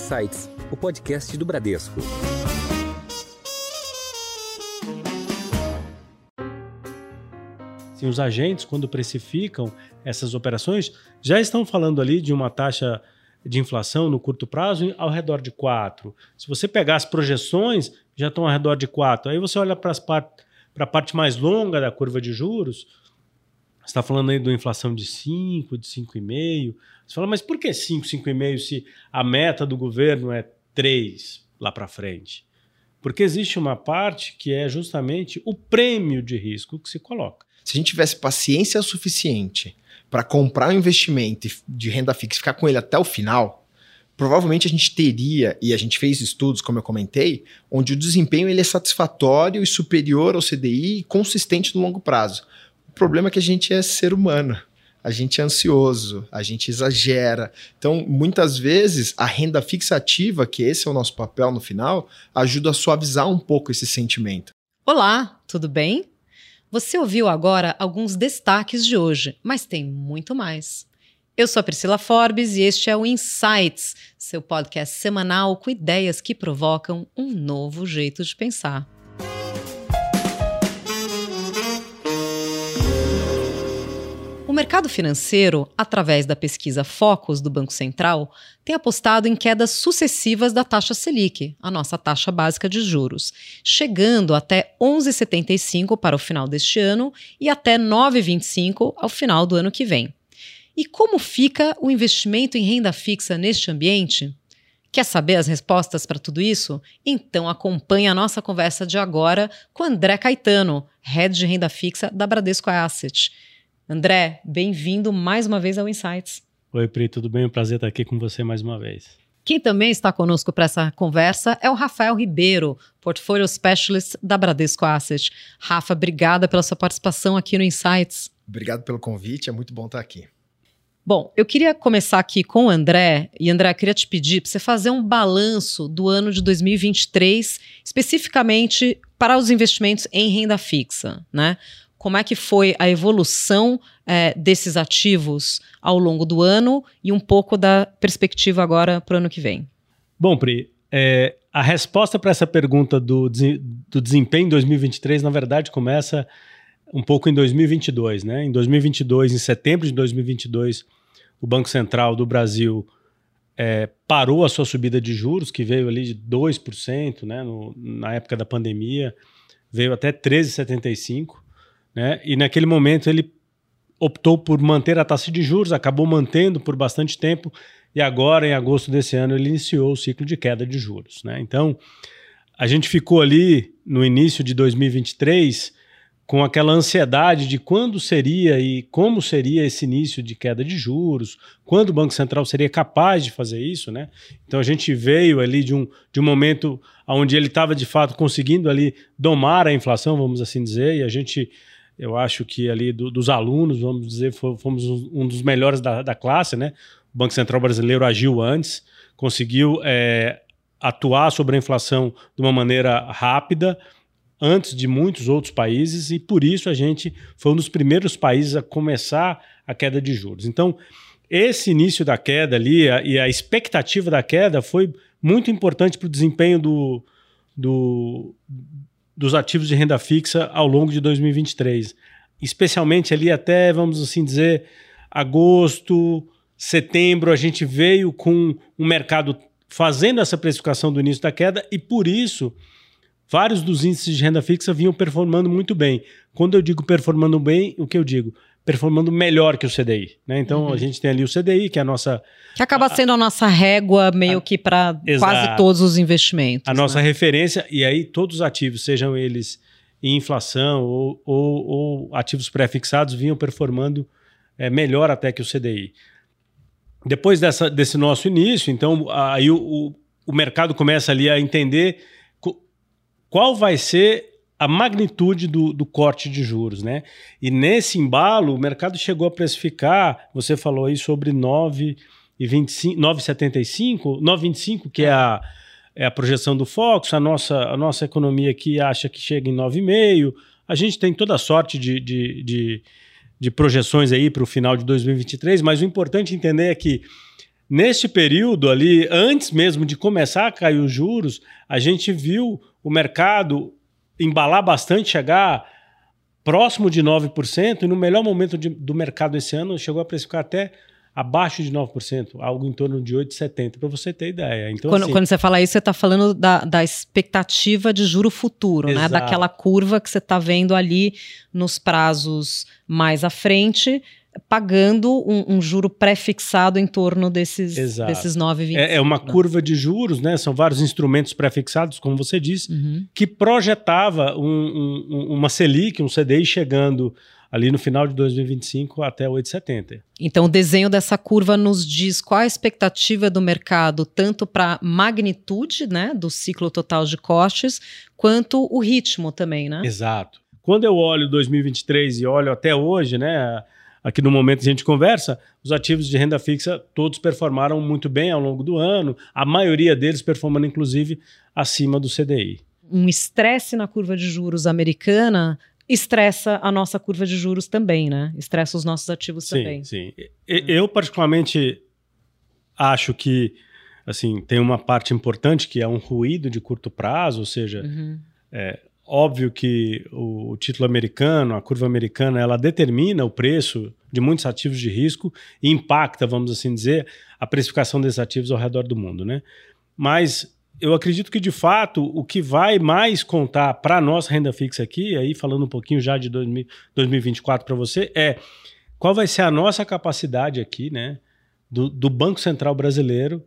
Insights, o podcast do Bradesco. Sim, os agentes, quando precificam essas operações, já estão falando ali de uma taxa de inflação no curto prazo ao redor de 4. Se você pegar as projeções, já estão ao redor de 4. Aí você olha para a parte mais longa da curva de juros, você está falando aí de uma inflação de 5, de 5,5. Você fala, mas por que 5, 5,5 se a meta do governo é 3 lá para frente? Porque existe uma parte que é justamente o prêmio de risco que se coloca. Se a gente tivesse paciência suficiente para comprar um investimento de renda fixa e ficar com ele até o final, provavelmente a gente teria, e a gente fez estudos, como eu comentei, onde o desempenho ele é satisfatório e superior ao CDI e consistente no longo prazo. O problema é que a gente é ser humano. A gente é ansioso, a gente exagera. Então, muitas vezes, a renda fixa ativa, que esse é o nosso papel no final, ajuda a suavizar um pouco esse sentimento. Olá, tudo bem? Você ouviu agora alguns destaques de hoje, mas tem muito mais. Eu sou a Priscila Forbes e este é o Insights, seu podcast semanal com ideias que provocam um novo jeito de pensar. Mercado financeiro, através da pesquisa Focus do Banco Central, tem apostado em quedas sucessivas da taxa Selic, a nossa taxa básica de juros, chegando até 11,75 para o final deste ano e até 9,25 ao final do ano que vem. E como fica o investimento em renda fixa neste ambiente? Quer saber as respostas para tudo isso? Então acompanhe a nossa conversa de agora com André Caetano, head de renda fixa da Bradesco Asset. André, bem-vindo mais uma vez ao Insights. Oi, Pri, tudo bem? Um prazer estar aqui com você mais uma vez. Quem também está conosco para essa conversa é o Rafael Ribeiro, Portfolio Specialist da Bradesco Asset. Rafa, obrigada pela sua participação aqui no Insights. Obrigado pelo convite, é muito bom estar aqui. Bom, eu queria começar aqui com o André, e André, eu queria te pedir para você fazer um balanço do ano de 2023, especificamente para os investimentos em renda fixa, né? Como é que foi a evolução é, desses ativos ao longo do ano e um pouco da perspectiva agora para o ano que vem. Bom, Pri, é, a resposta para essa pergunta do, do desempenho em 2023, na verdade, começa um pouco em 2022. Né? Em 2022, em setembro de 2022, o Banco Central do Brasil é, parou a sua subida de juros, que veio ali de 2% né, no, na época da pandemia, veio até 13,75%. Né? E naquele momento ele optou por manter a taxa de juros, acabou mantendo por bastante tempo, e agora, em agosto desse ano, ele iniciou o ciclo de queda de juros. Né? Então, a gente ficou ali no início de 2023 com aquela ansiedade de quando seria e como seria esse início de queda de juros, quando o Banco Central seria capaz de fazer isso, né? Então a gente veio ali de um, de um momento onde ele estava de fato conseguindo ali domar a inflação, vamos assim dizer, e a gente eu acho que ali do, dos alunos, vamos dizer, fomos um dos melhores da, da, classe, né? O Banco Central Brasileiro agiu antes, conseguiu é, atuar sobre a inflação de uma maneira rápida, antes de muitos outros países, e por isso a gente foi um dos primeiros países a começar a queda de juros. Então, esse início da queda ali a, e a expectativa da queda foi muito importante para o desempenho do, do, dos ativos de renda fixa ao longo de 2023. Especialmente ali até, vamos assim dizer, agosto, setembro, a gente veio com o mercado fazendo essa precificação do início da queda e por isso vários dos índices de renda fixa vinham performando muito bem. Quando eu digo performando bem, o que eu digo? Performando melhor que o CDI. Né? Então uhum. a gente tem ali o CDI, que é a nossa. Que acaba sendo a, nossa régua meio a, que para quase todos os investimentos. A né? nossa referência, e aí todos os ativos, sejam eles em inflação ou, ou, ou ativos pré-fixados, vinham performando é, melhor até que o CDI. Depois dessa, desse nosso início, então, aí o, o, o mercado começa ali a entender qual vai ser a magnitude do, do, corte de juros, né? E nesse embalo, o mercado chegou a precificar, você falou aí sobre 9,75, 9,25, que é a, é a projeção do Fox, a nossa, a nossa economia aqui acha que chega em 9,5. A gente tem toda sorte de, de, de, de projeções aí para o final de 2023, mas o importante entender é que neste período ali, antes mesmo de começar a cair os juros, a gente viu o mercado embalar bastante, chegar próximo de 9%, e no melhor momento de, do mercado esse ano chegou a precificar até abaixo de 9%, algo em torno de 8,70%, para você ter ideia. Então, quando, assim, quando você fala isso, você está falando da, da expectativa de juro futuro, né? Exato. Daquela curva que você está vendo ali nos prazos mais à frente, pagando um, um juro pré-fixado em torno desses, Exato. desses 9,25. é, é uma né? curva de juros, né? São vários instrumentos pré-fixados, como você disse, Uhum. que projetava um- um- um- uma Selic, um CDI chegando ali no final de 2025 até 8,70. Então, o desenho dessa curva nos diz qual a expectativa do mercado, tanto para magnitude né, do ciclo total de costes, quanto o ritmo também, né? Exato. Quando eu olho 2023 e olho até hoje, né, aqui no momento que a gente conversa, os ativos de renda fixa todos performaram muito bem ao longo do ano, a maioria deles performando inclusive acima do CDI. Um estresse na curva de juros americana estressa a nossa curva de juros também, né? Estressa os nossos ativos também. Sim, sim. E- Eu particularmente acho que assim, tem uma parte importante que é um ruído de curto prazo, ou seja, Uhum. Óbvio que o, título americano, a curva americana, ela determina o preço de muitos ativos de risco e impacta, vamos assim dizer, a precificação desses ativos ao redor do mundo, né? Mas eu acredito que, de fato, o que vai mais contar para a nossa renda fixa aqui, aí falando um pouquinho já de 2000 2024 para você, é qual vai ser a nossa capacidade aqui, né, do, do Banco Central brasileiro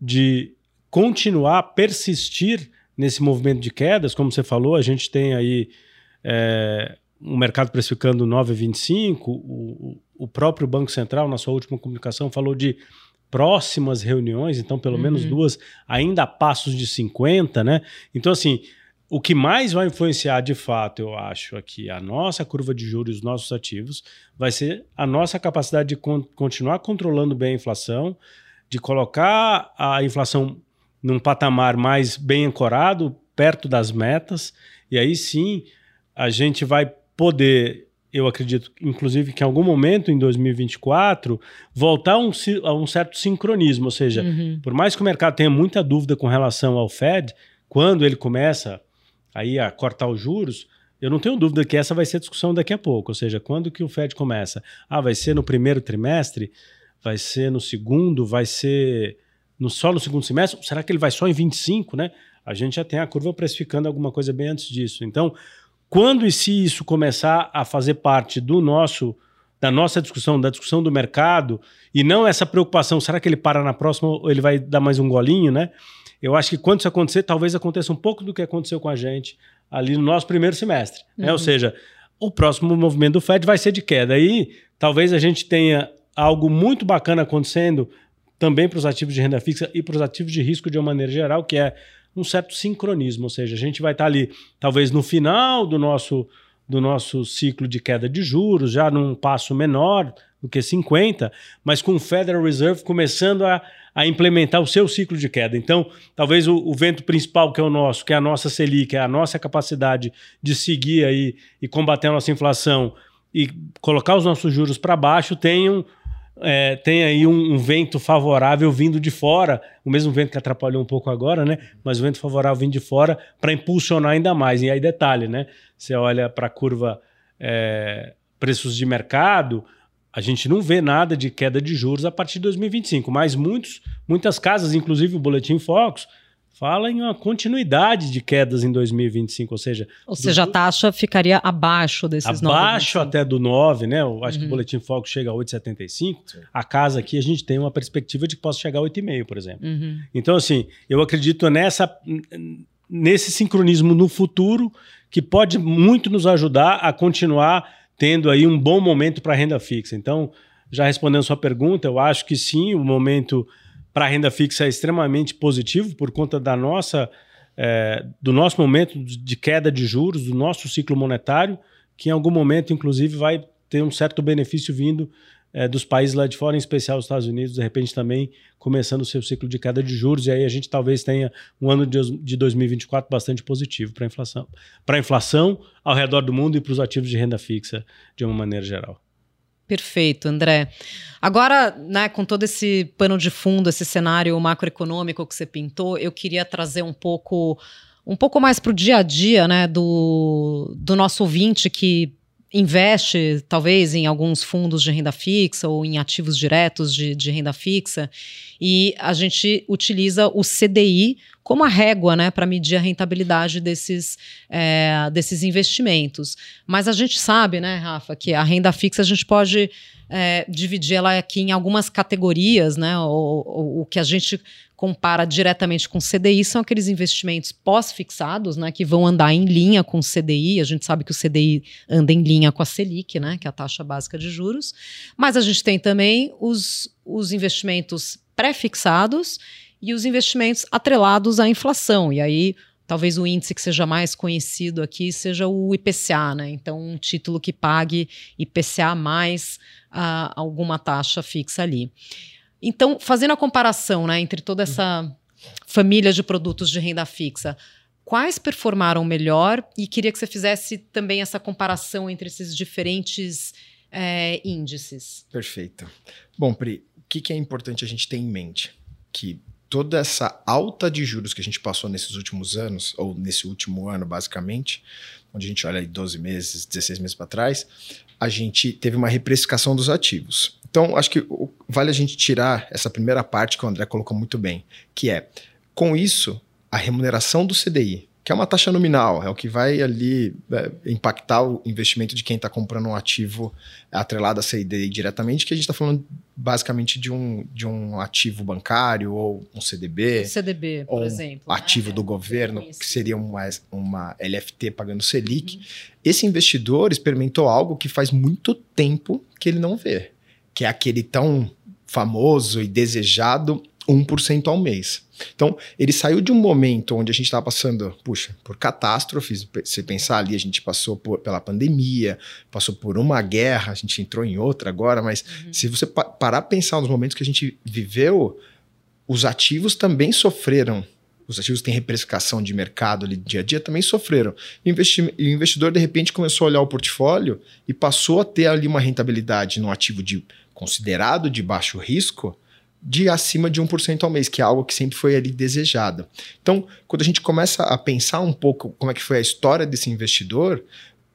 de continuar persistir nesse movimento de quedas, como você falou, a gente tem aí é, um mercado precificando 9,25, o, o próprio Banco Central, na sua última comunicação, falou de próximas reuniões, então pelo Uhum. menos duas, ainda a passos de 50, né? Então, assim, o que mais vai influenciar de fato, eu acho, aqui a nossa curva de juros, os nossos ativos, vai ser a nossa capacidade de con- continuar controlando bem a inflação, de colocar a inflação num patamar mais bem ancorado, perto das metas, e aí sim a gente vai poder, eu acredito, inclusive que em algum momento em 2024, voltar a um, a um certo sincronismo, ou seja, Uhum. por mais que o mercado tenha muita dúvida com relação ao Fed, quando ele começa aí a cortar os juros, eu não tenho dúvida que essa vai ser a discussão daqui a pouco. Ou seja, quando que o Fed começa? Ah, vai ser no primeiro trimestre? Vai ser no segundo? Vai ser no, só no segundo semestre? Será que ele vai só em 25, né? A gente já tem a curva precificando alguma coisa bem antes disso. Então, quando e se isso começar a fazer parte do nosso da nossa discussão, da discussão do mercado, e não essa preocupação, será que ele para na próxima ou ele vai dar mais um golinho, né? Eu acho que quando isso acontecer, talvez aconteça um pouco do que aconteceu com a gente ali no nosso primeiro semestre, né? Ou seja, o próximo movimento do Fed vai ser de queda. Aí, talvez a gente tenha algo muito bacana acontecendo também para os ativos de renda fixa e para os ativos de risco de uma maneira geral, que é um certo sincronismo, ou seja, a gente vai estar ali talvez no final do nosso do nosso ciclo de queda de juros, já num passo menor do que 50, mas com o Federal Reserve começando a, a implementar o seu ciclo de queda. Então, talvez o, o vento principal que é o nosso, que é a nossa Selic, é a nossa capacidade de seguir aí e combater a nossa inflação e colocar os nossos juros para baixo, tenham é, tem aí um, um vento favorável vindo de fora, o mesmo vento que atrapalhou um pouco agora, né? Mas o vento favorável vindo de fora para impulsionar ainda mais. E aí, detalhe, né? Você olha para a curva é, preços de mercado, a gente não vê nada de queda de juros a partir de 2025, mas muitos, muitas casas, inclusive o Boletim Focus, fala em uma continuidade de quedas em 2025, ou seja, Ou seja, a taxa ficaria abaixo desses 9,25. abaixo até do 9, né? Eu acho que Uhum. o Boletim Foco chega a 8,75. A casa aqui a gente tem uma perspectiva de que possa chegar a 8,5, por exemplo. Uhum. Então, assim, eu acredito nessa, nesse sincronismo no futuro que pode muito nos ajudar a continuar tendo aí um bom momento para a renda fixa. Então, já respondendo a sua pergunta, eu acho que sim, o momento para a renda fixa é extremamente positivo por conta da nossa, eh, do nosso momento de queda de juros, do nosso ciclo monetário, que em algum momento, inclusive, vai ter um certo benefício vindo eh, dos países lá de fora, em especial os Estados Unidos, de repente também começando o seu ciclo de queda de juros, e aí a gente talvez tenha um ano de, de 2024 bastante positivo para a inflação, para a inflação ao redor do mundo e para os ativos de renda fixa de uma maneira geral. Perfeito, André. Agora, né, com todo esse pano de fundo, esse cenário macroeconômico que você pintou, eu queria trazer um pouco um pouco mais para o dia a dia né, do, do nosso ouvinte que investe, talvez, em alguns fundos de renda fixa ou em ativos diretos de, de renda fixa, e a gente utiliza o CDI como a régua né, para medir a rentabilidade desses, é, desses investimentos. Mas a gente sabe, né, Rafa, que a renda fixa a gente pode é, dividir ela aqui em algumas categorias, né? O, o, o, que a gente compara diretamente com CDI são aqueles investimentos pós-fixados, né? Que vão andar em linha com o CDI. A gente sabe que o CDI anda em linha com a Selic, né? Que é a taxa básica de juros. Mas a gente tem também os, os investimentos pré-fixados e os investimentos atrelados à inflação. E aí talvez o índice que seja mais conhecido aqui seja o IPCA, né? Então, um título que pague IPCA mais uh, alguma taxa fixa ali. Então, fazendo a comparação né, entre toda essa família de produtos de renda fixa, quais performaram melhor? E queria que você fizesse também essa comparação entre esses diferentes é, índices. Perfeito. Bom, Pri, o que, que é importante a gente ter em mente? Que toda essa alta de juros que a gente passou nesses últimos anos, ou nesse último ano, basicamente, onde a gente olha aí 12 meses, 16 meses para trás, a gente teve uma reprecificação dos ativos. Então, acho que vale a gente tirar essa primeira parte que o André colocou muito bem, que é, com isso, a remuneração do CDI, que é uma taxa nominal, é o que vai ali é, impactar o investimento de quem está comprando um ativo atrelado a CDI diretamente, que a gente está falando basicamente de um, de um ativo bancário ou um CDB. CDB, por exemplo. Um ativo né? do governo, que seria uma, uma LFT pagando Selic. Uhum. Esse investidor experimentou algo que faz muito tempo que ele não vê, que é aquele tão famoso e desejado 1% ao mês. Então, ele saiu de um momento onde a gente estava passando, puxa, por catástrofes. Se pensar ali, a gente passou por, pela pandemia, passou por uma guerra, a gente entrou em outra agora, mas uhum. se você pa parar a pensar nos momentos que a gente viveu, os ativos também sofreram. Os ativos têm reprecificação de mercado ali dia a dia, também sofreram. E o investidor, de repente, começou a olhar o portfólio e passou a ter ali uma rentabilidade no ativo de considerado de baixo risco, de acima de 1% ao mês, que é algo que sempre foi ali desejado. Então, quando a gente começa a pensar um pouco como é que foi a história desse investidor,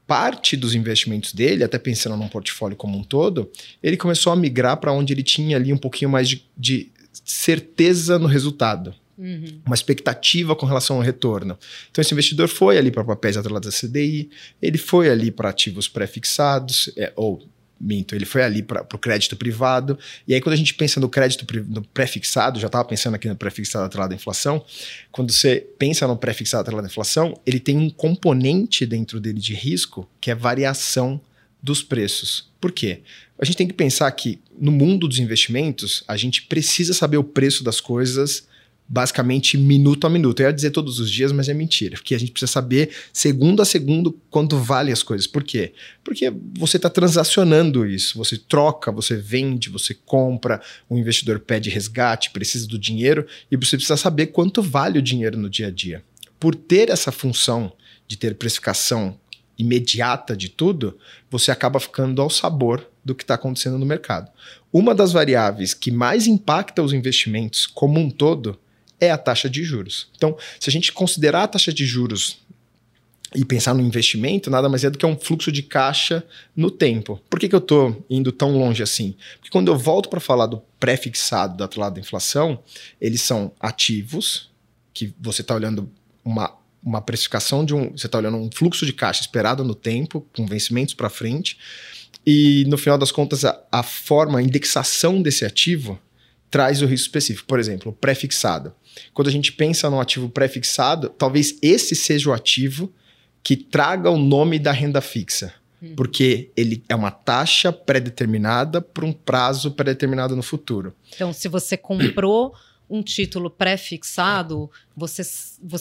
parte dos investimentos dele, até pensando num portfólio como um todo, ele começou a migrar para onde ele tinha ali um pouquinho mais de, de certeza no resultado. Uhum. Uma expectativa com relação ao retorno. Então, esse investidor foi ali para papéis atrelados a CDI, ele foi ali para ativos pré-fixados, é, ou minto, ele foi ali para o crédito privado. E aí, quando a gente pensa no crédito pré-fixado, já estava pensando aqui no pré-fixado atrelado à inflação, quando você pensa no pré-fixado atrelado à inflação, ele tem um componente dentro dele de risco que é variação dos preços. Por quê? A gente tem que pensar que no mundo dos investimentos, a gente precisa saber o preço das coisas basicamente minuto a minuto. Eu ia dizer todos os dias, mas é mentira, porque a gente precisa saber segundo a segundo quanto vale as coisas. Por quê? Porque você está transacionando isso, você troca, você vende, você compra, o investidor pede resgate, precisa do dinheiro e você precisa saber quanto vale o dinheiro no dia a dia. Por ter essa função de ter precificação imediata de tudo, você acaba ficando ao sabor do que está acontecendo no mercado. Uma das variáveis que mais impacta os investimentos como um todo é a taxa de juros. Então, se a gente considerar a taxa de juros e pensar no investimento, nada mais é do que um fluxo de caixa no tempo. Por que, que eu estou indo tão longe assim? Porque quando eu volto para falar do pré-fixado do outro lado da inflação, eles são ativos, que você está olhando uma, uma precificação de um. Você está olhando um fluxo de caixa esperado no tempo, com vencimentos para frente. E no final das contas, a, a forma, a indexação desse ativo traz o risco específico. Por exemplo, pré-fixado. Quando a gente pensa no ativo pré-fixado, talvez esse seja o ativo que traga o nome da renda fixa. Hum. Porque ele é uma taxa pré-determinada por um prazo pré-determinado no futuro. Então, se você comprou um título pré-fixado, você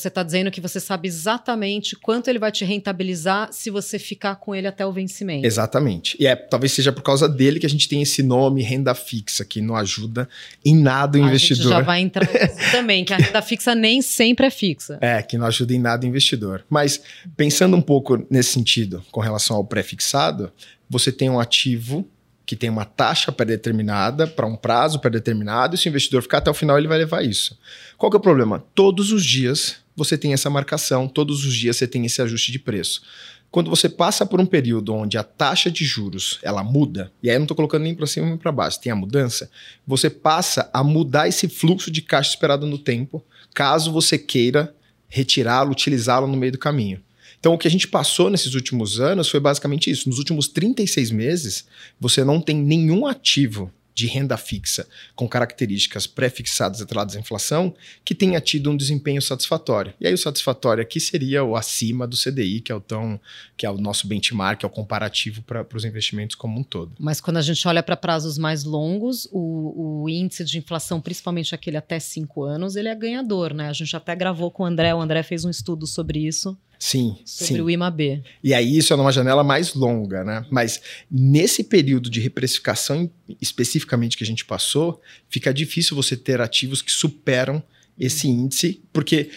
está dizendo que você sabe exatamente quanto ele vai te rentabilizar se você ficar com ele até o vencimento. Exatamente. E é talvez seja por causa dele que a gente tem esse nome renda fixa, que não ajuda em nada o a investidor. Gente já vai entrar também, que a renda fixa nem sempre é fixa. É, que não ajuda em nada o investidor. Mas pensando um pouco nesse sentido com relação ao pré-fixado, você tem um ativo que tem uma taxa pré-determinada para um prazo pré-determinado, e se o investidor ficar até o final, ele vai levar isso. Qual que é o problema? Todos os dias você tem essa marcação, todos os dias você tem esse ajuste de preço. Quando você passa por um período onde a taxa de juros ela muda, e aí eu não estou colocando nem para cima nem para baixo, tem a mudança, você passa a mudar esse fluxo de caixa esperado no tempo, caso você queira retirá-lo, utilizá-lo no meio do caminho. Então, o que a gente passou nesses últimos anos foi basicamente isso. Nos últimos 36 meses, você não tem nenhum ativo de renda fixa com características pré-fixadas atreladas à inflação que tenha tido um desempenho satisfatório. E aí o satisfatório aqui seria o acima do CDI, que é o tão que é o nosso benchmark, é o comparativo para os investimentos como um todo. Mas quando a gente olha para prazos mais longos, o, o, índice de inflação, principalmente aquele até cinco anos, ele é ganhador, né? A gente até gravou com o André, o André fez um estudo sobre isso. Sim, sobre sim. o IMAB. E aí isso é numa janela mais longa, né? Mas nesse período de reprecificação especificamente que a gente passou, fica difícil você ter ativos que superam esse índice, porque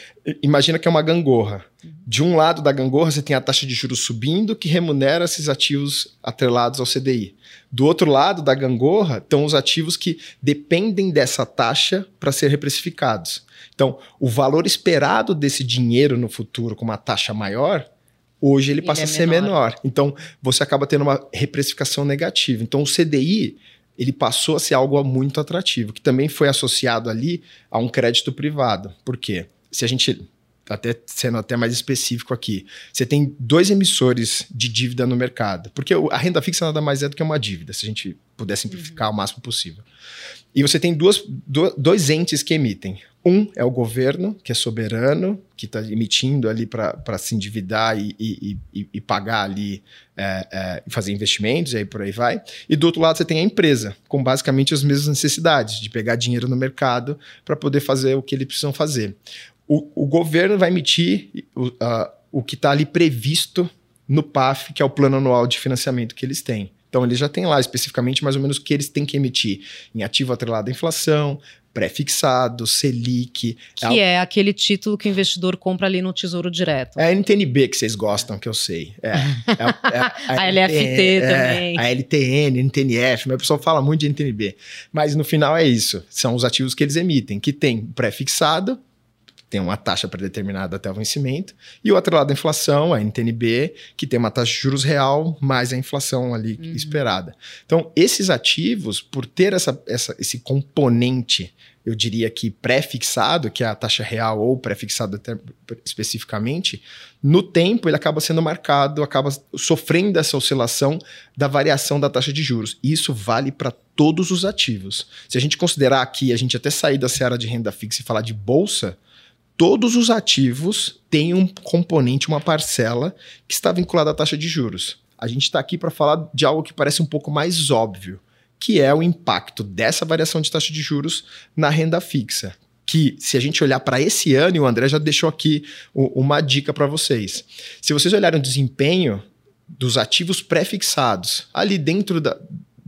imagina que é uma gangorra. De um lado da gangorra você tem a taxa de juros subindo que remunera esses ativos atrelados ao CDI. Do outro lado da gangorra estão os ativos que dependem dessa taxa para ser reprecificados. Então, o valor esperado desse dinheiro no futuro com uma taxa maior, hoje ele, ele passa é a ser menor. menor. Então, você acaba tendo uma reprecificação negativa. Então, o CDI ele passou a ser algo muito atrativo, que também foi associado ali a um crédito privado. Por quê? Se a gente até sendo até mais específico aqui, você tem dois emissores de dívida no mercado, porque a renda fixa nada mais é do que uma dívida, se a gente puder simplificar uhum. o máximo possível. E você tem duas, dois entes que emitem. Um é o governo, que é soberano, que está emitindo ali para se endividar e, e, e, e pagar ali, é, é, fazer investimentos, e aí por aí vai. E do outro lado você tem a empresa, com basicamente as mesmas necessidades, de pegar dinheiro no mercado para poder fazer o que eles precisam fazer. O, o governo vai emitir o, uh, o que está ali previsto no PAF, que é o plano anual de financiamento que eles têm. Então, eles já têm lá especificamente mais ou menos o que eles têm que emitir em ativo atrelado à inflação, pré-fixado, Selic. Que é, é, aquele título que o investidor compra ali no Tesouro Direto. É a NTNB que vocês gostam, que eu sei. É, é, é a, a, LFT NTN, também. a LTN, NTNF, mas o pessoal fala muito de NTNB. Mas no final é isso. São os ativos que eles emitem, que tem pré-fixado, tem uma taxa predeterminada até o vencimento, e o outro lado da inflação, a NTNB, que tem uma taxa de juros real mais a inflação ali uhum. esperada. Então, esses ativos, por ter essa, essa, esse componente, eu diria que pré-fixado, que é a taxa real ou pré-fixado especificamente, no tempo ele acaba sendo marcado, acaba sofrendo essa oscilação da variação da taxa de juros. E isso vale para todos os ativos. Se a gente considerar aqui, a gente até sair da seara de renda fixa e falar de bolsa, todos os ativos têm um componente, uma parcela que está vinculada à taxa de juros. A gente está aqui para falar de algo que parece um pouco mais óbvio, que é o impacto dessa variação de taxa de juros na renda fixa. Que, se a gente olhar para esse ano, e o André já deixou aqui uma dica para vocês. Se vocês olharem o desempenho dos ativos pré-fixados, ali dentro da,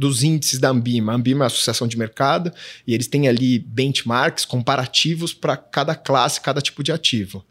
dos índices da Ambima. A Ambima é a associação de mercado e eles têm ali benchmarks comparativos para cada classe, cada tipo de ativo.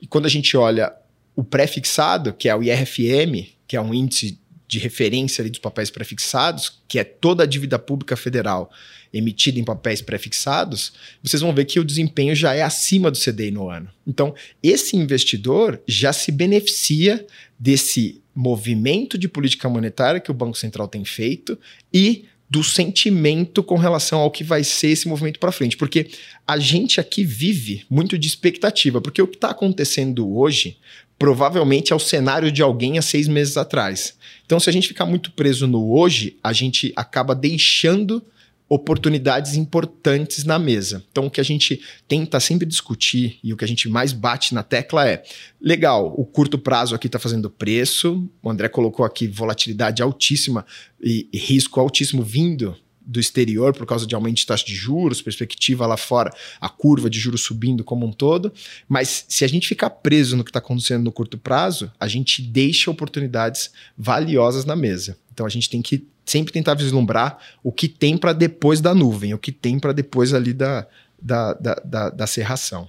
E quando a gente olha o pré-fixado, que é o IRFM, que é um índice de referência ali dos papéis pré-fixados, que é toda a dívida pública federal emitida em papéis pré-fixados, vocês vão ver que o desempenho já é acima do CDI no ano. Então, esse investidor já se beneficia desse movimento de política monetária que o Banco Central tem feito e do sentimento com relação ao que vai ser esse movimento para frente. Porque a gente aqui vive muito de expectativa, porque o que está acontecendo hoje provavelmente é o cenário de alguém há seis meses atrás. Então, se a gente ficar muito preso no hoje, a gente acaba deixando oportunidades importantes na mesa. Então, o que a gente tenta sempre discutir e o que a gente mais bate na tecla é: legal, o curto prazo aqui está fazendo preço, o André colocou aqui volatilidade altíssima e, e risco altíssimo vindo do exterior por causa de aumento de taxa de juros, perspectiva lá fora, a curva de juros subindo como um todo. Mas se a gente ficar preso no que está acontecendo no curto prazo, a gente deixa oportunidades valiosas na mesa. Então a gente tem que sempre tentar vislumbrar o que tem para depois da nuvem, o que tem para depois ali da, da, da, da, da serração.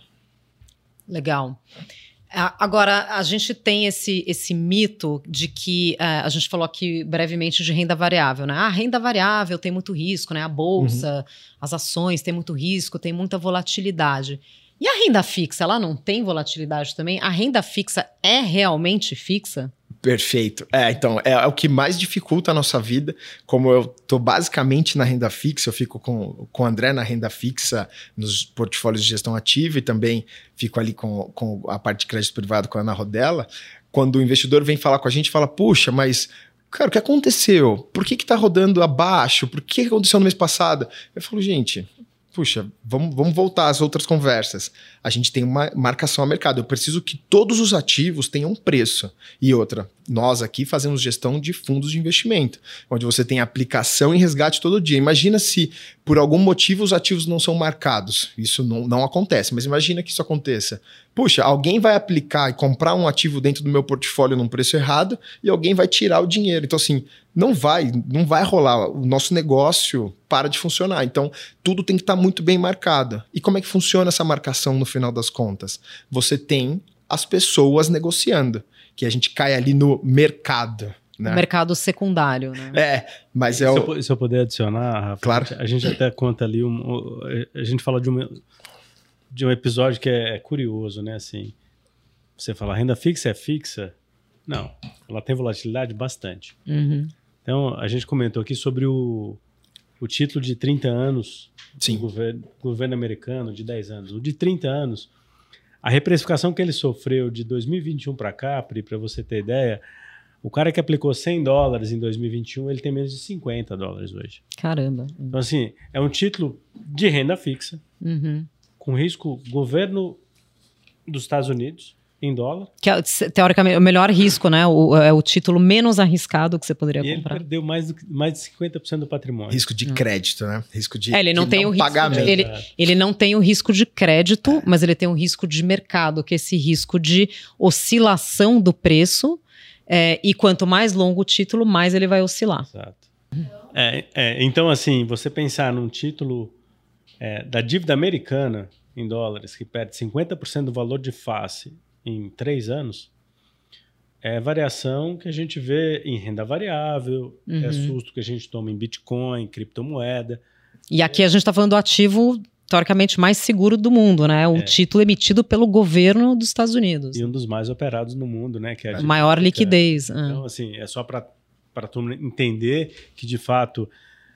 Legal. Agora, a gente tem esse, esse mito de que uh, a gente falou aqui brevemente de renda variável, né? A renda variável tem muito risco, né? A bolsa, uhum. as ações tem muito risco, tem muita volatilidade. E a renda fixa, ela não tem volatilidade também? A renda fixa é realmente fixa? Perfeito. É, então, é, é, o que mais dificulta a nossa vida. Como eu tô basicamente na renda fixa, eu fico com, com o André na renda fixa nos portfólios de gestão ativa e também fico ali com, com a parte de crédito privado com a Ana Rodella. Quando o investidor vem falar com a gente, fala, puxa, mas cara, o que aconteceu? Por que que tá rodando abaixo? Por que aconteceu no mês passado? Eu falo, gente, puxa, vamos, vamos voltar às outras conversas. A gente tem uma marcação a mercado. Eu preciso que todos os ativos tenham preço. E outra, nós aqui fazemos gestão de fundos de investimento, onde você tem aplicação e resgate todo dia. Imagina se, por algum motivo, os ativos não são marcados. Isso não, não acontece, mas imagina que isso aconteça. Puxa, alguém vai aplicar e comprar um ativo dentro do meu portfólio num preço errado e alguém vai tirar o dinheiro. Então, assim, não vai, não vai rolar. O nosso negócio para de funcionar. Então, tudo tem que estar tá muito bem marcado. E como é que funciona essa marcação no final das contas? Você tem as pessoas negociando, que a gente cai ali no mercado. Né? mercado secundário, né? É, mas é o... se, eu, se eu puder adicionar, Rafa, claro. a gente até conta ali, um, a gente fala de um, de um episódio que é curioso, né? Assim, você fala, renda fixa é fixa? Não, ela tem volatilidade bastante. Uhum. Então, a gente comentou aqui sobre o, o título de 30 anos Sim. do governo, governo americano, de 10 anos. O de 30 anos, a reprecificação que ele sofreu de 2021 para cá, para você ter ideia, o cara que aplicou 100 dólares em 2021, ele tem menos de 50 dólares hoje. Caramba. Então, assim, é um título de renda fixa, uhum. com risco governo dos Estados Unidos, em dólar. Que é, teoricamente, o melhor risco, né? O, é o título menos arriscado que você poderia e comprar. ele perdeu mais, do, mais de 50% do patrimônio. Risco de hum. crédito, né? Risco de, é, ele não de tem não o risco pagamento. De, ele, ele não tem o risco de crédito, é. mas ele tem o risco de mercado, que é esse risco de oscilação do preço. É, e quanto mais longo o título, mais ele vai oscilar. Exato. É, é, então, assim, você pensar num título é, da dívida americana em dólares, que perde 50% do valor de face em três anos, é variação que a gente vê em renda variável, é uhum. é susto que a gente toma em Bitcoin, criptomoeda. E aqui a gente está falando do ativo teoricamente mais seguro do mundo, né? Um é. título emitido pelo governo dos Estados Unidos. E um dos mais operados no mundo, né? Que é a maior liquidez. Ah. Então, assim, é só para tu entender que, de fato,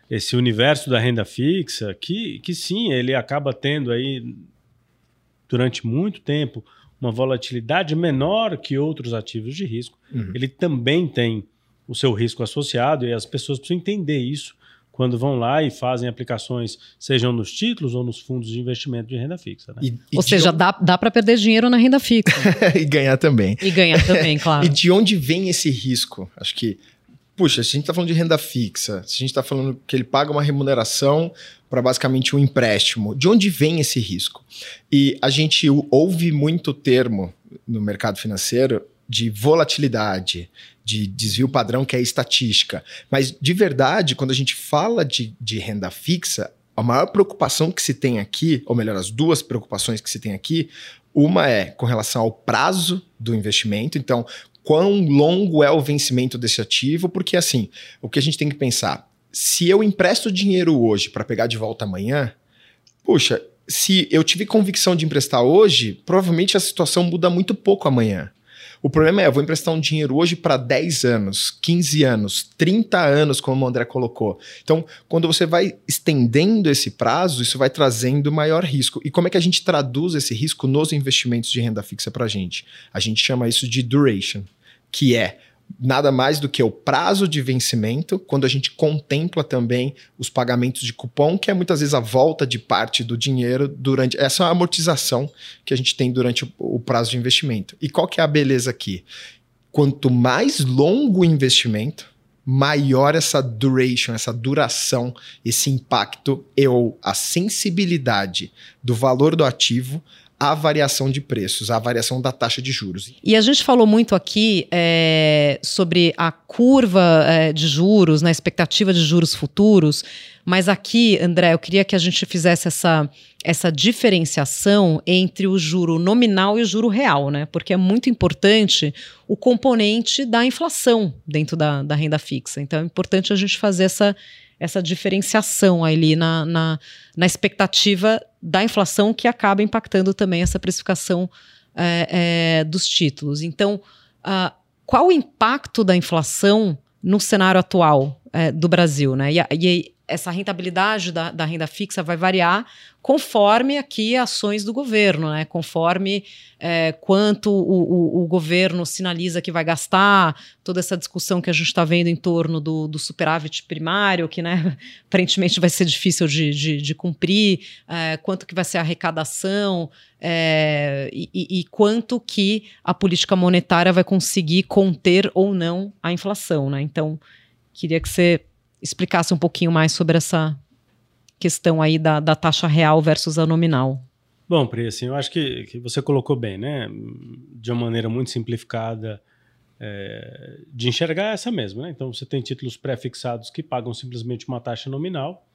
esse universo da renda fixa, que, que sim, ele acaba tendo aí, durante muito tempo, uma volatilidade menor que outros ativos de risco. Uhum. Ele também tem o seu risco associado e as pessoas precisam entender isso quando vão lá e fazem aplicações, sejam nos títulos ou nos fundos de investimento de renda fixa. Né? E, e ou seja, onde... dá, dá para perder dinheiro na renda fixa. e ganhar também. E ganhar também, claro. e de onde vem esse risco? Acho que puxa, se a gente está falando de renda fixa, se a gente está falando que ele paga uma remuneração para basicamente um empréstimo, de onde vem esse risco? E a gente ouve muito termo no mercado financeiro de volatilidade, de desvio padrão, que é estatística. Mas, de verdade, quando a gente fala de, de renda fixa, a maior preocupação que se tem aqui, ou melhor, as duas preocupações que se tem aqui, uma é com relação ao prazo do investimento. Então, quão longo é o vencimento desse ativo, porque assim, o que a gente tem que pensar, se eu empresto dinheiro hoje para pegar de volta amanhã, puxa, se eu tive convicção de emprestar hoje, provavelmente a situação muda muito pouco amanhã. O problema é, eu vou emprestar um dinheiro hoje para 10 anos, 15 anos, 30 anos, como o André colocou. Então, quando você vai estendendo esse prazo, isso vai trazendo maior risco. E como é que a gente traduz esse risco nos investimentos de renda fixa para a gente? A gente chama isso de duration que é nada mais do que o prazo de vencimento, quando a gente contempla também os pagamentos de cupom, que é muitas vezes a volta de parte do dinheiro durante essa é amortização que a gente tem durante o, prazo de investimento. E qual que é a beleza aqui? Quanto mais longo o investimento, maior essa duration, essa duração, esse impacto e ou a sensibilidade do valor do ativo à variação de preços, à variação da taxa de juros. E a gente falou muito aqui é, sobre a curva é, de juros, na né, expectativa de juros futuros, mas aqui, André, eu queria que a gente fizesse essa, essa diferenciação entre o juro nominal e o juro real, né? Porque é muito importante o componente da inflação dentro da, da renda fixa. Então é importante a gente fazer essa essa diferenciação ali na, na, na, expectativa da inflação que acaba impactando também essa precificação é, é, dos títulos. Então, uh, qual o impacto da inflação no cenário atual é, do Brasil? Né? E, e, essa rentabilidade da, da, renda fixa vai variar conforme aqui ações do governo, né? conforme é, quanto o, o, o, governo sinaliza que vai gastar, toda essa discussão que a gente está vendo em torno do, do, superávit primário, que né, aparentemente vai ser difícil de, de, de cumprir, é, quanto que vai ser a arrecadação é, e, e quanto que a política monetária vai conseguir conter ou não a inflação. Né? Então, queria que você explicasse um pouquinho mais sobre essa questão aí da, da taxa real versus a nominal. Bom, Pri, assim, eu acho que, que você colocou bem, né? De uma maneira muito simplificada é, de enxergar essa mesma, né? Então, você tem títulos pré-fixados que pagam simplesmente uma taxa nominal.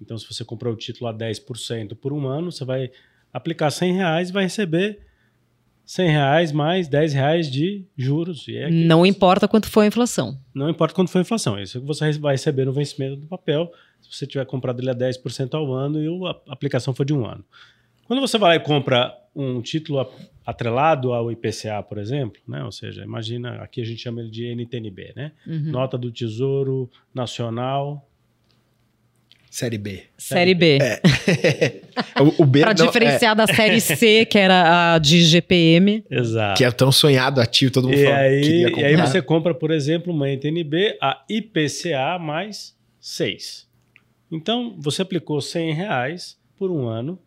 Então, se você comprou o título a 10% por um ano, você vai aplicar 100 reais e vai receber 100 reais mais 10 reais de juros. É não importa quanto foi a inflação. Não importa quanto foi a inflação. Isso é que você vai receber no vencimento do papel se você tiver comprado ele a 10% ao ano e a aplicação for de um ano. Quando você vai lá e compra um título atrelado ao IPCA, por exemplo, né? ou seja, imagina, aqui a gente chama ele de NTNB, né? Uhum. Nota do Tesouro Nacional Série B. Série B. É. o, o B Para diferenciar é. da série C, que era a de GPM. Exato. Que é tão sonhado ativo, todo mundo e fala. Aí, e aí você compra, por exemplo, uma NTNB a IPCA mais 6. Então, você aplicou 100 reais por um ano.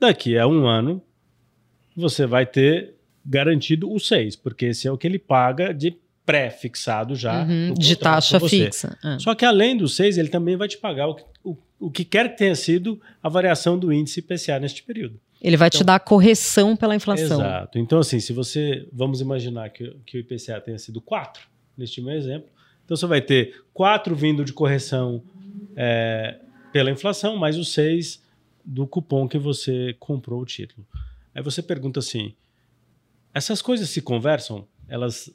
Daqui a um ano, você vai ter garantido o 6, porque esse é o que ele paga de pré-fixado já. Uhum, de taxa fixa. É. Só que além do 6, ele também vai te pagar o, o, o que quer que tenha sido a variação do índice IPCA neste período. Ele vai então, te dar a correção pela inflação. Exato. Então, assim, se você. Vamos imaginar que, que o IPCA tenha sido 4, neste meu exemplo. Então, você vai ter 4 vindo de correção é, pela inflação, mais o 6 do cupom que você comprou o título. Aí você pergunta assim: essas coisas se conversam? Elas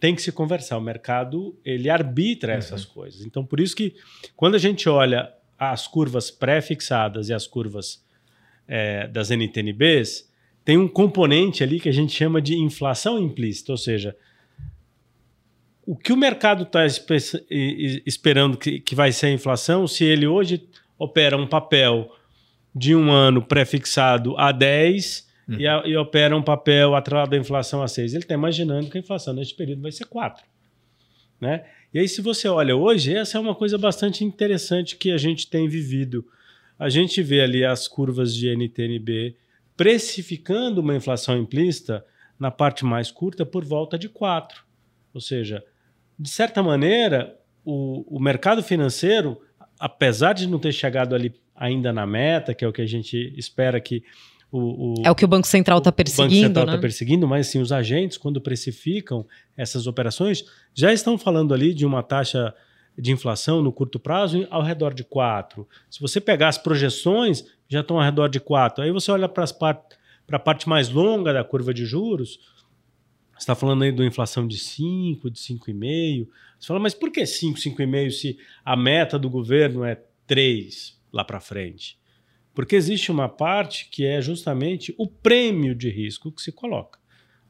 tem que se conversar. O mercado ele arbitra uhum. essas coisas. Então, por isso que quando a gente olha as curvas pré-fixadas e as curvas é, das NTNBs, tem um componente ali que a gente chama de inflação implícita, ou seja, o que o mercado está esperando que, que vai ser a inflação, se ele hoje opera um papel de um ano pré-fixado a 10 uhum. e, a, e, opera um papel atrelado à inflação a 6. Ele está imaginando que a inflação neste período vai ser 4. Né? E aí, se você olha hoje, essa é uma coisa bastante interessante que a gente tem vivido. A gente vê ali as curvas de NTNB precificando uma inflação implícita na parte mais curta por volta de 4. Ou seja, de certa maneira, o, o mercado financeiro, apesar de não ter chegado ali ainda na meta, que é o que a gente espera que o, o, é o que o Banco Central está perseguindo. O Banco Central está né? perseguindo, mas sim, os agentes, quando precificam essas operações, já estão falando ali de uma taxa de inflação no curto prazo ao redor de 4. Se você pegar as projeções, já estão ao redor de 4. Aí você olha para part a parte mais longa da curva de juros, você está falando aí de uma inflação de 5, de 5,5. Você fala, mas por que 5, 5,5 se a meta do governo é 3 lá para frente? Porque existe uma parte que é justamente o prêmio de risco que se coloca.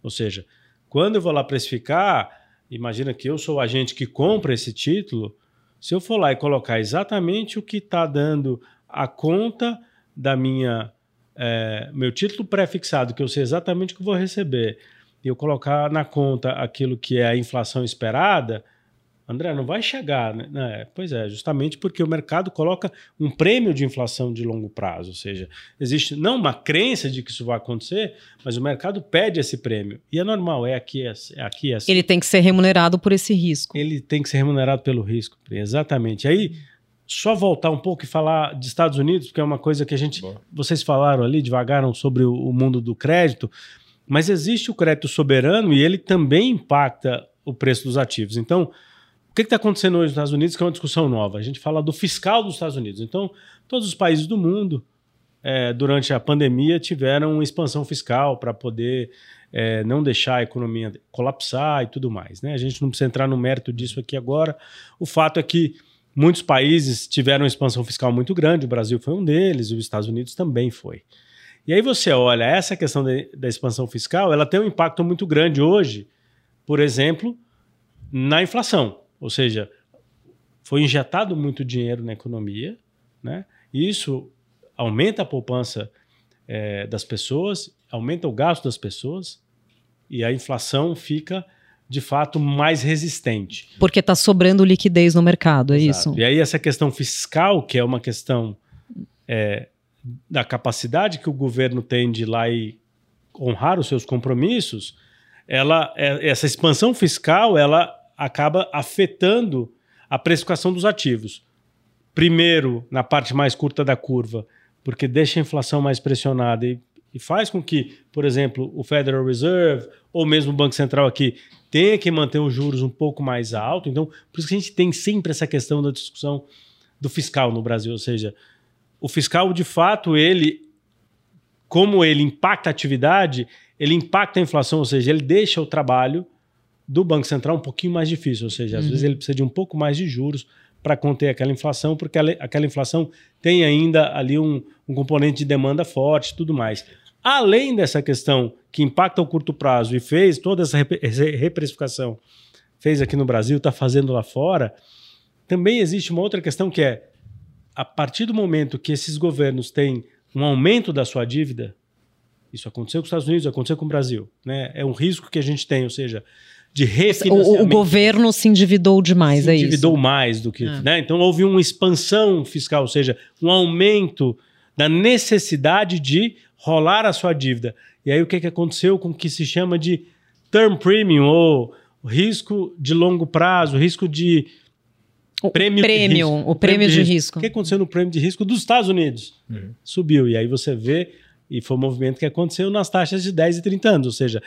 Ou seja, quando eu vou lá precificar, imagina que eu sou o agente que compra esse título, se eu for lá e colocar exatamente o que está dando a conta da minha é, meu título pré-fixado, que eu sei exatamente o que vou receber, e eu colocar na conta aquilo que é a inflação esperada, André, não vai chegar, né? É, pois é, justamente porque o mercado coloca um prêmio de inflação de longo prazo, ou seja, existe não uma crença de que isso vai acontecer, mas o mercado pede esse prêmio. E é normal, é aqui, é, é aqui é assim. Ele tem que ser remunerado por esse risco. Ele tem que ser remunerado pelo risco, exatamente. Aí, só voltar um pouco e falar de Estados Unidos, porque é uma coisa que a gente. Boa. Vocês falaram ali, devagaram sobre o mundo do crédito, mas existe o crédito soberano e ele também impacta o preço dos ativos. Então, o que está acontecendo hoje nos Estados Unidos, que é uma discussão nova? A gente fala do fiscal dos Estados Unidos. Então, todos os países do mundo, é, durante a pandemia, tiveram expansão fiscal para poder é, não deixar a economia colapsar e tudo mais. Né? A gente não precisa entrar no mérito disso aqui agora. O fato é que muitos países tiveram uma expansão fiscal muito grande, o Brasil foi um deles, os Estados Unidos também foi. E aí você olha, essa questão de, da expansão fiscal, ela tem um impacto muito grande hoje, por exemplo, na inflação. Ou seja, foi injetado muito dinheiro na economia, né? E isso aumenta a poupança é, das pessoas, aumenta o gasto das pessoas, e a inflação fica de fato mais resistente. Porque está sobrando liquidez no mercado, é Exato. isso? E aí essa questão fiscal, que é uma questão é, da capacidade que o governo tem de ir lá e honrar os seus compromissos, ela, é, essa expansão fiscal, ela acaba afetando a precificação dos ativos. Primeiro, na parte mais curta da curva, porque deixa a inflação mais pressionada e, e faz com que, por exemplo, o Federal Reserve ou mesmo o Banco Central aqui tenha que manter os juros um pouco mais alto. Então, por isso que a gente tem sempre essa questão da discussão do fiscal no Brasil, ou seja, o fiscal de fato ele como ele impacta a atividade, ele impacta a inflação, ou seja, ele deixa o trabalho do Banco Central um pouquinho mais difícil, ou seja, às Uhum. vezes ele precisa de um pouco mais de juros para conter aquela inflação, porque ela- aquela inflação tem ainda ali um, um componente de demanda forte e tudo mais. Além dessa questão que impacta o curto prazo e fez toda essa reprecificação, fez aqui no Brasil, está fazendo lá fora, também existe uma outra questão que é, a partir do momento que esses governos têm um aumento da sua dívida, isso aconteceu com os Estados Unidos, aconteceu com o Brasil, né? É um risco que a gente tem, ou seja, de O, refinanciamento o governo se endividou demais, se é endividou isso? mais do que. É. Né? Então houve uma expansão fiscal, ou seja, um aumento da necessidade de rolar a sua dívida. E aí o que, que aconteceu com o que se chama de term premium, ou risco de longo prazo, risco de. O Prêmio de prêmio, risco. o prêmio de risco. O que aconteceu no prêmio de risco dos Estados Unidos? Uhum. Subiu. E aí você vê, e foi um movimento que aconteceu nas taxas de 10 e 30 anos. Ou seja,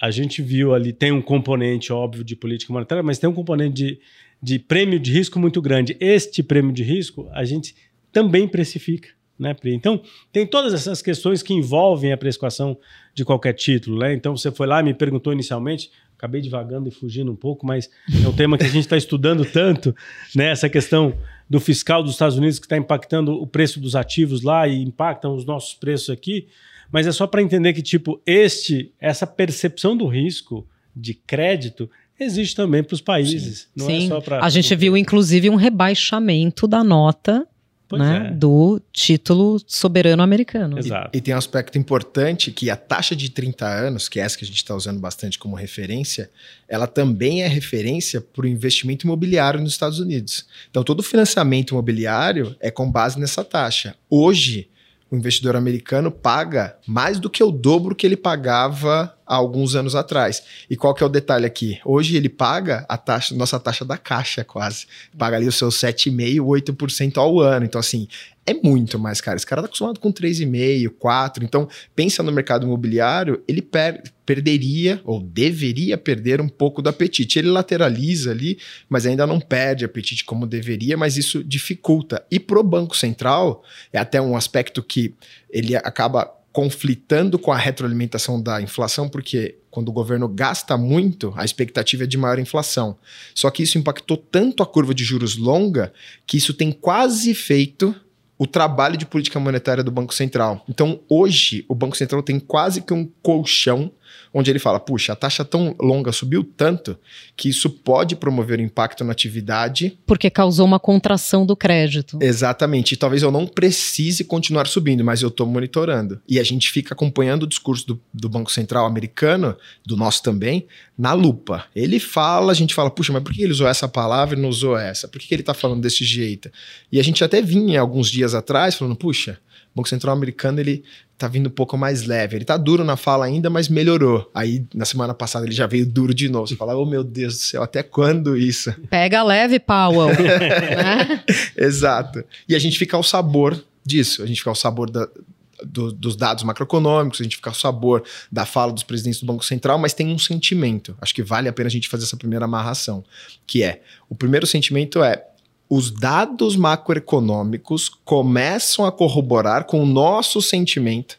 a gente viu ali, tem um componente óbvio de política monetária, mas tem um componente de, de prêmio de risco muito grande. Este prêmio de risco a gente também precifica. Né, Pri? Então, tem todas essas questões que envolvem a precificação de qualquer título. Né? Então, você foi lá me perguntou inicialmente, acabei divagando e fugindo um pouco, mas é um tema que a gente está estudando tanto, né? essa questão do fiscal dos Estados Unidos que está impactando o preço dos ativos lá e impactam os nossos preços aqui. Mas é só para entender que, tipo, este, essa percepção do risco de crédito existe também para os países. Não Sim, é só para. a gente viu inclusive um rebaixamento da nota né, é. do título soberano americano. Exato. E tem um aspecto importante que a taxa de 30 anos, que é essa que a gente está usando bastante como referência, ela também é referência para o investimento imobiliário nos Estados Unidos. Então, todo financiamento imobiliário é com base nessa taxa. Hoje, o investidor americano paga mais do que o dobro que ele pagava há alguns anos atrás. E qual que é o detalhe aqui? Hoje ele paga a taxa, nossa taxa da caixa quase. Paga ali os seus 7,5%, 8% ao ano. Então, assim, é muito mais caro. Esse cara tá acostumado com 3,5%, 4%. Então, pensa no mercado imobiliário, ele per perderia ou deveria perder um pouco do apetite. Ele lateraliza ali, mas ainda não perde apetite como deveria, mas isso dificulta. E pro Banco Central, é até um aspecto que ele acaba conflitando com a retroalimentação da inflação, porque quando o governo gasta muito, a expectativa é de maior inflação. Só que isso impactou tanto a curva de juros longa que isso tem quase feito o trabalho de política monetária do Banco Central. Então, hoje, o Banco Central tem quase que um colchão onde ele fala: puxa, a taxa tão longa subiu tanto que isso pode promover um impacto na atividade. Porque causou uma contração do crédito. Exatamente. E talvez eu não precise continuar subindo, mas eu estou monitorando. E a gente fica acompanhando o discurso do, do Banco Central americano, do nosso também, na lupa. Ele fala, a gente fala, puxa, mas por que ele usou essa palavra e não usou essa? Por que ele está falando desse jeito? E a gente até vinha alguns dias atrás falando, puxa, Banco Central americano ele tá vindo um pouco mais leve. Ele tá duro na fala ainda, mas melhorou. Aí na semana passada ele já veio duro de novo. Você fala, oh meu Deus do céu, até quando isso? Pega leve, Powell. né? Exato. E a gente fica ao sabor disso. A gente fica ao sabor da, do, dos dados macroeconômicos, a gente fica ao sabor da fala dos presidentes do Banco Central, mas tem um sentimento. Acho que vale a pena a gente fazer essa primeira amarração, que é o primeiro sentimento é os dados macroeconômicos começam a corroborar com o nosso sentimento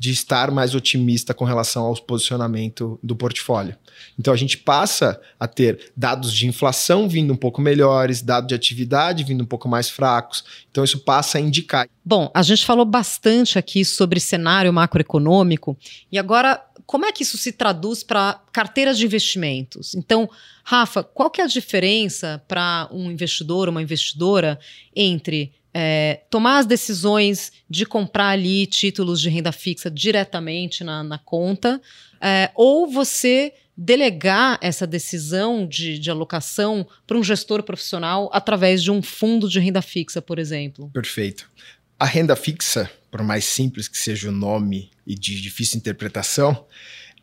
de estar mais otimista com relação ao posicionamento do portfólio. Então a gente passa a ter dados de inflação vindo um pouco melhores, dados de atividade vindo um pouco mais fracos. Então isso passa a indicar. Bom, a gente falou bastante aqui sobre cenário macroeconômico e agora como é que isso se traduz para carteiras de investimentos? Então, Rafa, qual que é a diferença para um investidor, uma investidora entre é, tomar as decisões de comprar ali títulos de renda fixa diretamente na, na conta, é, ou você delegar essa decisão de, de alocação para um gestor profissional através de um fundo de renda fixa, por exemplo? Perfeito. A renda fixa, por mais simples que seja o nome e de difícil interpretação,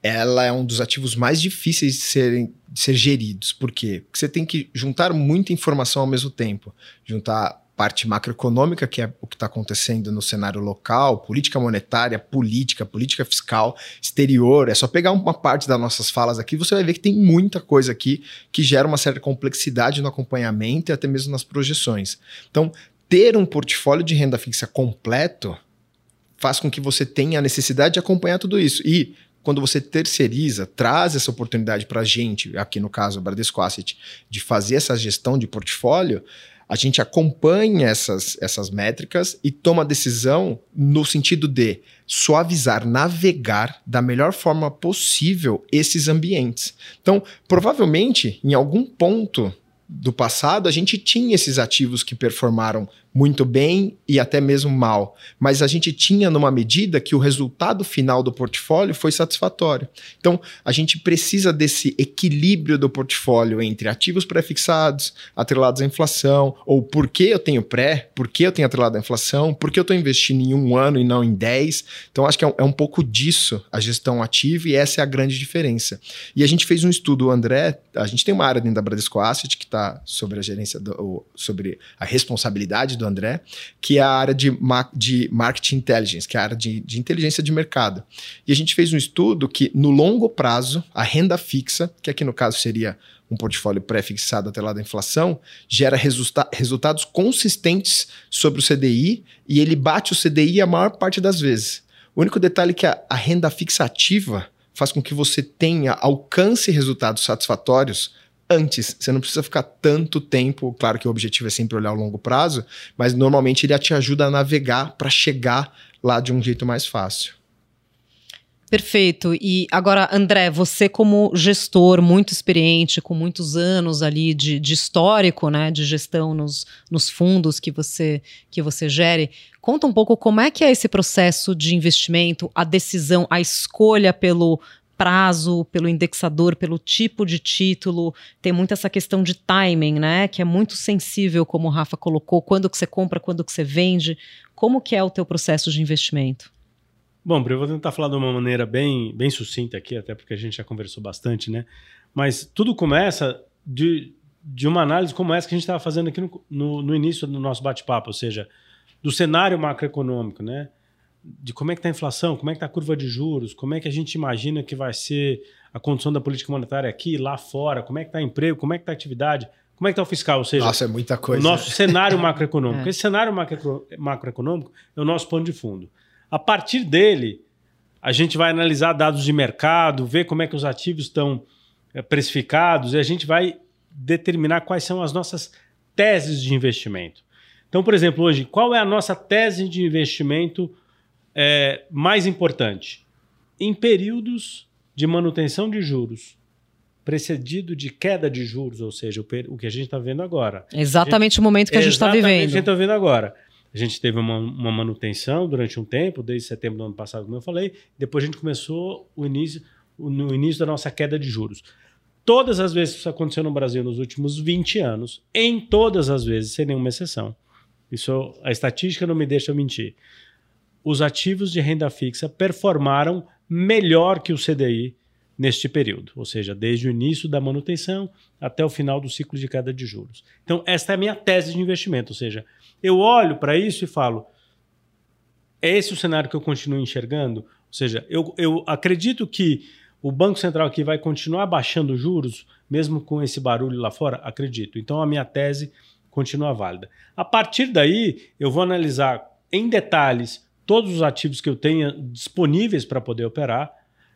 ela é um dos ativos mais difíceis de, serem, de ser geridos. Por quê? Porque você tem que juntar muita informação ao mesmo tempo. Juntar parte macroeconômica, que é o que está acontecendo no cenário local, política monetária, política, política fiscal, exterior. É só pegar uma parte das nossas falas aqui, você vai ver que tem muita coisa aqui que gera uma certa complexidade no acompanhamento e até mesmo nas projeções. Então, ter um portfólio de renda fixa completo faz com que você tenha a necessidade de acompanhar tudo isso. E quando você terceiriza, traz essa oportunidade para a gente, aqui no caso, o Bradesco Asset, de fazer essa gestão de portfólio, a gente acompanha essas, essas métricas e toma decisão no sentido de suavizar, navegar da melhor forma possível esses ambientes. Então, provavelmente, em algum ponto do passado, a gente tinha esses ativos que performaram muito bem e até mesmo mal, mas a gente tinha numa medida que o resultado final do portfólio foi satisfatório. Então, a gente precisa desse equilíbrio do portfólio entre ativos pré-fixados, atrelados à inflação, ou por que eu tenho pré, por que eu tenho atrelado à inflação, por que eu estou investindo em um ano e não em dez. Então, acho que é um, é um pouco disso a gestão ativa e essa é a grande diferença. E a gente fez um estudo, o André, a gente tem uma área dentro da Bradesco Asset que está sobre a gerência, do, sobre a responsabilidade do André, que é a área de, de Marketing Intelligence, que é a área de, de inteligência de mercado. E a gente fez um estudo que, no longo prazo, a renda fixa, que aqui no caso seria um portfólio pré-fixado até lá da inflação, gera resulta resultados consistentes sobre o CDI e ele bate o CDI a maior parte das vezes. O único detalhe é que a, a renda fixa ativa faz com que você tenha alcance resultados satisfatórios antes. Você não precisa ficar tanto tempo. Claro que o objetivo é sempre olhar o longo prazo, mas normalmente ele te ajuda a navegar para chegar lá de um jeito mais fácil. Perfeito. E agora, André, você como gestor muito experiente, com muitos anos ali de, de histórico, né, de gestão nos, nos fundos que você que você gere, conta um pouco como é que é esse processo de investimento, a decisão, a escolha pelo prazo, pelo indexador, pelo tipo de título. Tem muito essa questão de timing, né? Que é muito sensível, como o Rafa colocou, quando que você compra, quando que você vende. Como que é o teu processo de investimento? Bom, eu vou tentar falar de uma maneira bem, bem sucinta aqui, até porque a gente já conversou bastante, né? Mas tudo começa de, de uma análise como essa que a gente estava fazendo aqui no, no, no início do nosso bate-papo, ou seja, do cenário macroeconômico, né? De como é que está a inflação, como é que está a curva de juros, como é que a gente imagina que vai ser a condição da política monetária aqui, lá fora, como é que está o emprego, como é que está a atividade, como é que está o fiscal, ou seja, Nossa, é muita coisa. o nosso cenário macroeconômico. é. Esse cenário macro, macroeconômico é o nosso pano de fundo. A partir dele, a gente vai analisar dados de mercado, ver como é que os ativos estão é, precificados e a gente vai determinar quais são as nossas teses de investimento. Então, por exemplo, hoje, qual é a nossa tese de investimento é, mais importante, em períodos de manutenção de juros, precedido de queda de juros, ou seja, o, o que a gente está vendo agora. Exatamente gente, o momento que a gente está vivendo. Exatamente o que a gente está vendo agora. A gente teve uma, uma, manutenção durante um tempo, desde setembro do ano passado, como eu falei, depois a gente começou o início, o, no início da nossa queda de juros. Todas as vezes que isso aconteceu no Brasil nos últimos 20 anos, em todas as vezes, sem nenhuma exceção. Isso, a estatística não me deixa mentir os ativos de renda fixa performaram melhor que o CDI neste período, ou seja, desde o início da manutenção até o final do ciclo de queda de juros. Então, esta é a minha tese de investimento, ou seja, eu olho para isso e falo: é esse o cenário que eu continuo enxergando? Ou seja, eu, eu acredito que o Banco Central aqui vai continuar baixando juros, mesmo com esse barulho lá fora? Acredito. Então, a minha tese continua válida. A partir daí, eu vou analisar em detalhes todos os ativos que eu tenha disponíveis para poder operar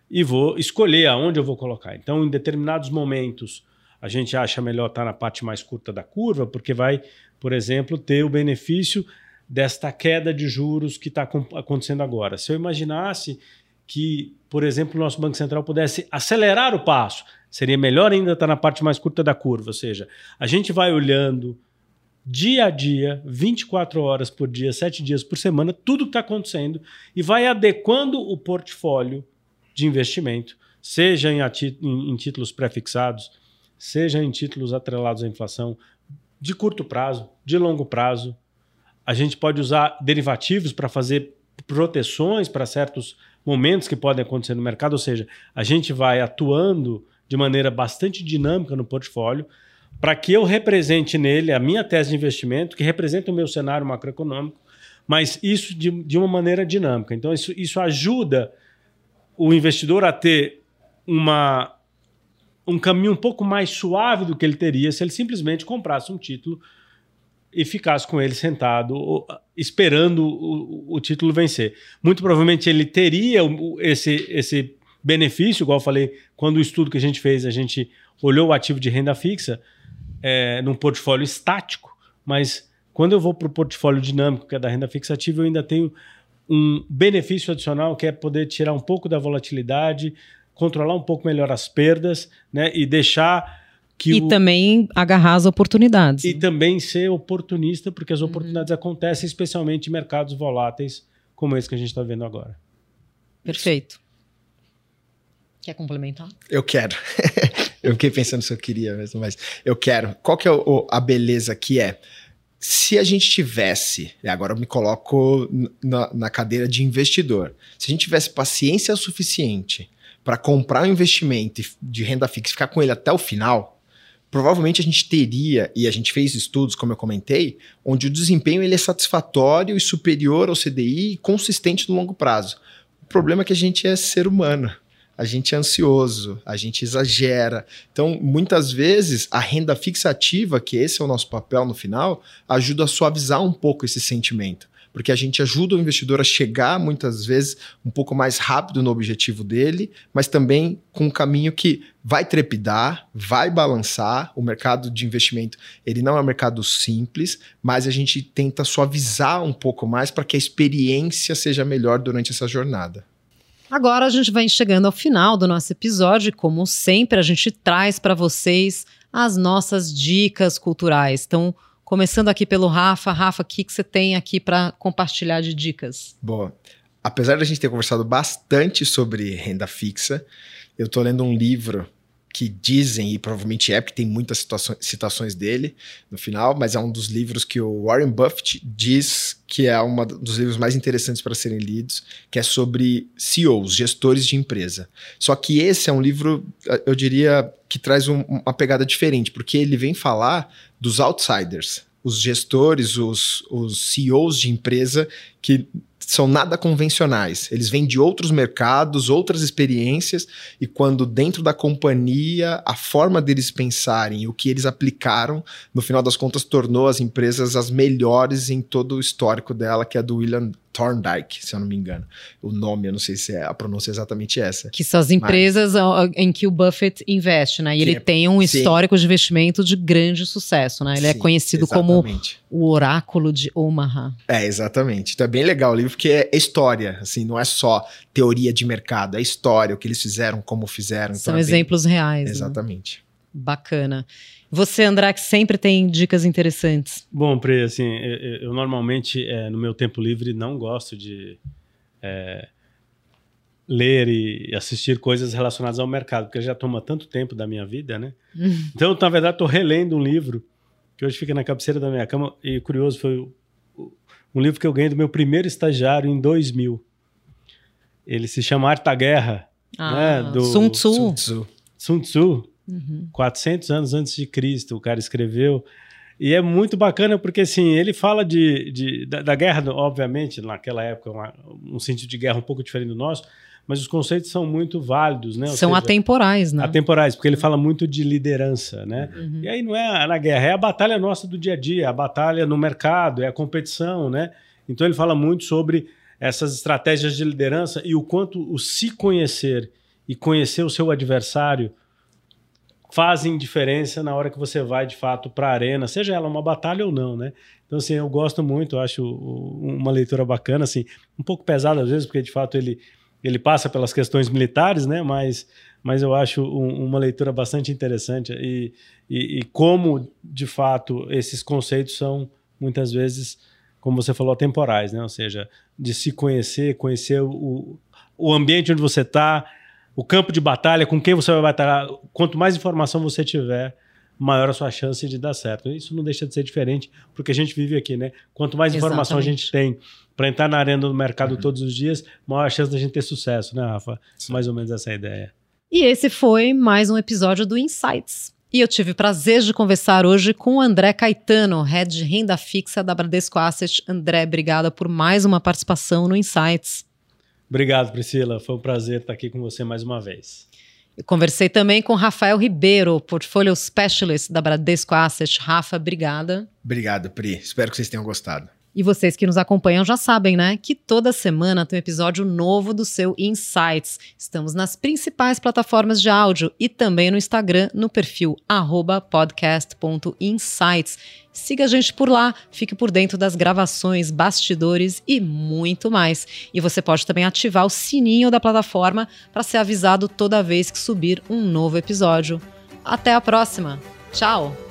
e vou escolher aonde eu vou colocar. Então, em determinados momentos, a gente acha melhor estar na parte mais curta da curva, porque vai, por exemplo, ter o benefício desta queda de juros que está acontecendo agora. Se eu imaginasse que, por exemplo, o nosso Banco Central pudesse acelerar o passo, seria melhor ainda estar na parte mais curta da curva. Ou seja, a gente vai olhando dia a dia, 24 horas por dia, 7 dias por semana, tudo que está acontecendo e vai adequando o portfólio de investimento, seja em, em, em títulos pré-fixados, seja em títulos atrelados à inflação, de curto prazo, de longo prazo. A gente pode usar derivativos para fazer proteções para certos momentos que podem acontecer no mercado, ou seja, a gente vai atuando de maneira bastante dinâmica no portfólio para que eu represente nele a minha tese de investimento, que representa o meu cenário macroeconômico, mas isso de, de uma maneira dinâmica. Então, isso, isso ajuda o investidor a ter uma, um caminho um pouco mais suave do que ele teria se ele simplesmente comprasse um título e ficasse com ele sentado, esperando o, o título vencer. Muito provavelmente ele teria esse, esse benefício, igual eu falei, quando o estudo que a gente fez, a gente olhou o ativo de renda fixa é, num portfólio estático, mas quando eu vou para o portfólio dinâmico, que é da renda fixa ativa, eu ainda tenho um benefício adicional que é poder tirar um pouco da volatilidade, controlar um pouco melhor as perdas, né? E deixar que e o... também agarrar as oportunidades. E também ser oportunista, porque as uhum. oportunidades uhum. acontecem, especialmente em mercados voláteis como esse que a gente está vendo agora. Perfeito. Quer complementar? Eu quero. eu fiquei pensando se eu queria mesmo, mas eu quero. Qual que é o, a beleza que é? se a gente tivesse, e agora eu me coloco na, na, cadeira de investidor, se a gente tivesse paciência suficiente para comprar um investimento de renda fixa e ficar com ele até o final, provavelmente a gente teria, e a gente fez estudos, como eu comentei, onde o desempenho ele é satisfatório e superior ao CDI e consistente no longo prazo. O problema é que a gente é ser humano a gente é ansioso, a gente exagera. Então, muitas vezes, a renda fixa ativa, que esse é o nosso papel no final, ajuda a suavizar um pouco esse sentimento. Porque a gente ajuda o investidor a chegar, muitas vezes, um pouco mais rápido no objetivo dele, mas também com um caminho que vai trepidar, vai balançar. O mercado de investimento, ele não é um mercado simples, mas a gente tenta suavizar um pouco mais para que a experiência seja melhor durante essa jornada. Agora a gente vai chegando ao final do nosso episódio e, como sempre, a gente traz para vocês as nossas dicas culturais. Então, começando aqui pelo Rafa. Rafa, o que, que você tem aqui para compartilhar de dicas? Boa. Apesar da gente ter conversado bastante sobre renda fixa, eu estou lendo um livro que dizem, e provavelmente é, porque tem muitas citações dele no final, mas é um dos livros que o Warren Buffett diz que é um dos livros mais interessantes para serem lidos, que é sobre CEOs, gestores de empresa. Só que esse é um livro, eu diria, que traz um, uma pegada diferente, porque ele vem falar dos outsiders, os gestores, os, os CEOs de empresa que são nada convencionais. Eles vêm de outros mercados, outras experiências, e quando dentro da companhia, a forma deles pensarem, o que eles aplicaram, no final das contas, tornou as empresas as melhores em todo o histórico dela, que é do William Thorndike, se eu não me engano. O nome, eu não sei se é a pronúncia é exatamente essa. Que são as empresas Mas, em que o Buffett investe, né? E ele é, tem um histórico sim. de investimento de grande sucesso, né? Ele é sim, é conhecido exatamente. como o oráculo de Omaha. É, exatamente. Então é bem legal o livro, porque é história, assim, não é só teoria de mercado, é história, o que eles fizeram, como fizeram. São então é exemplos bem... reais. Né? Exatamente. Né? Bacana. Você, André, que sempre tem dicas interessantes. Bom, Pre, assim, eu, eu normalmente, é, no meu tempo livre, não gosto de é, ler e assistir coisas relacionadas ao mercado, porque já toma tanto tempo da minha vida, né? Uhum. então, na verdade, estou relendo um livro que hoje fica na cabeceira da minha cama, e curioso foi um livro que eu ganhei do meu primeiro estagiário em 2000. Ele se chama Arte da Guerra, Ah, né, do- Sun Tzu. Sun Tzu. Sun Tzu, Uhum. 400 anos antes de Cristo, o cara escreveu. E é muito bacana porque, assim, ele fala de, de- da, da guerra, obviamente, naquela época, uma- um sentido de guerra um pouco diferente do nosso, mas os conceitos são muito válidos, né? Ou São seja, atemporais, né? atemporais, porque ele fala muito de liderança, né? Uhum. E aí não é na guerra, é a batalha nossa do dia a dia, a batalha no mercado, é a competição, né? Então ele fala muito sobre essas estratégias de liderança e o quanto o se conhecer e conhecer o seu adversário fazem diferença na hora que você vai de fato para a arena, seja ela uma batalha ou não, né? Então assim, eu gosto muito, acho uma leitura bacana, assim, um pouco pesada às vezes, porque de fato ele ele passa pelas questões militares, né? Mas mas eu acho um- uma leitura bastante interessante e, e, e como de fato esses conceitos são muitas vezes, como você falou, temporais, né? Ou seja, de se conhecer, conhecer o, o ambiente onde você está, o campo de batalha, com quem você vai batalhar. Quanto mais informação você tiver, maior a sua chance de dar certo. Isso não deixa de ser diferente porque a gente vive aqui, né? Quanto mais informação a Exatamente. gente tem para entrar na arena do mercado todos os dias, maior a chance da gente ter sucesso, né, Rafa? Sim. Mais ou menos essa é a ideia. E esse foi mais um episódio do Insights. E eu tive o prazer de conversar hoje com o André Caetano, head de renda fixa da Bradesco Asset. André, obrigada por mais uma participação no Insights. Obrigado, Priscila. Foi um prazer estar aqui com você mais uma vez. Eu conversei também com Rafael Ribeiro, Portfolio Specialist da Bradesco Asset. Rafa, obrigada. Obrigado, Pri. Espero que vocês tenham gostado. E vocês que nos acompanham já sabem, né? Que toda semana tem um episódio novo do seu Insights. Estamos nas principais plataformas de áudio e também no Instagram, no perfil podcast.insights. Siga a gente por lá, fique por dentro das gravações, bastidores e muito mais. E você pode também ativar o sininho da plataforma para ser avisado toda vez que subir um novo episódio. Até a próxima! Tchau!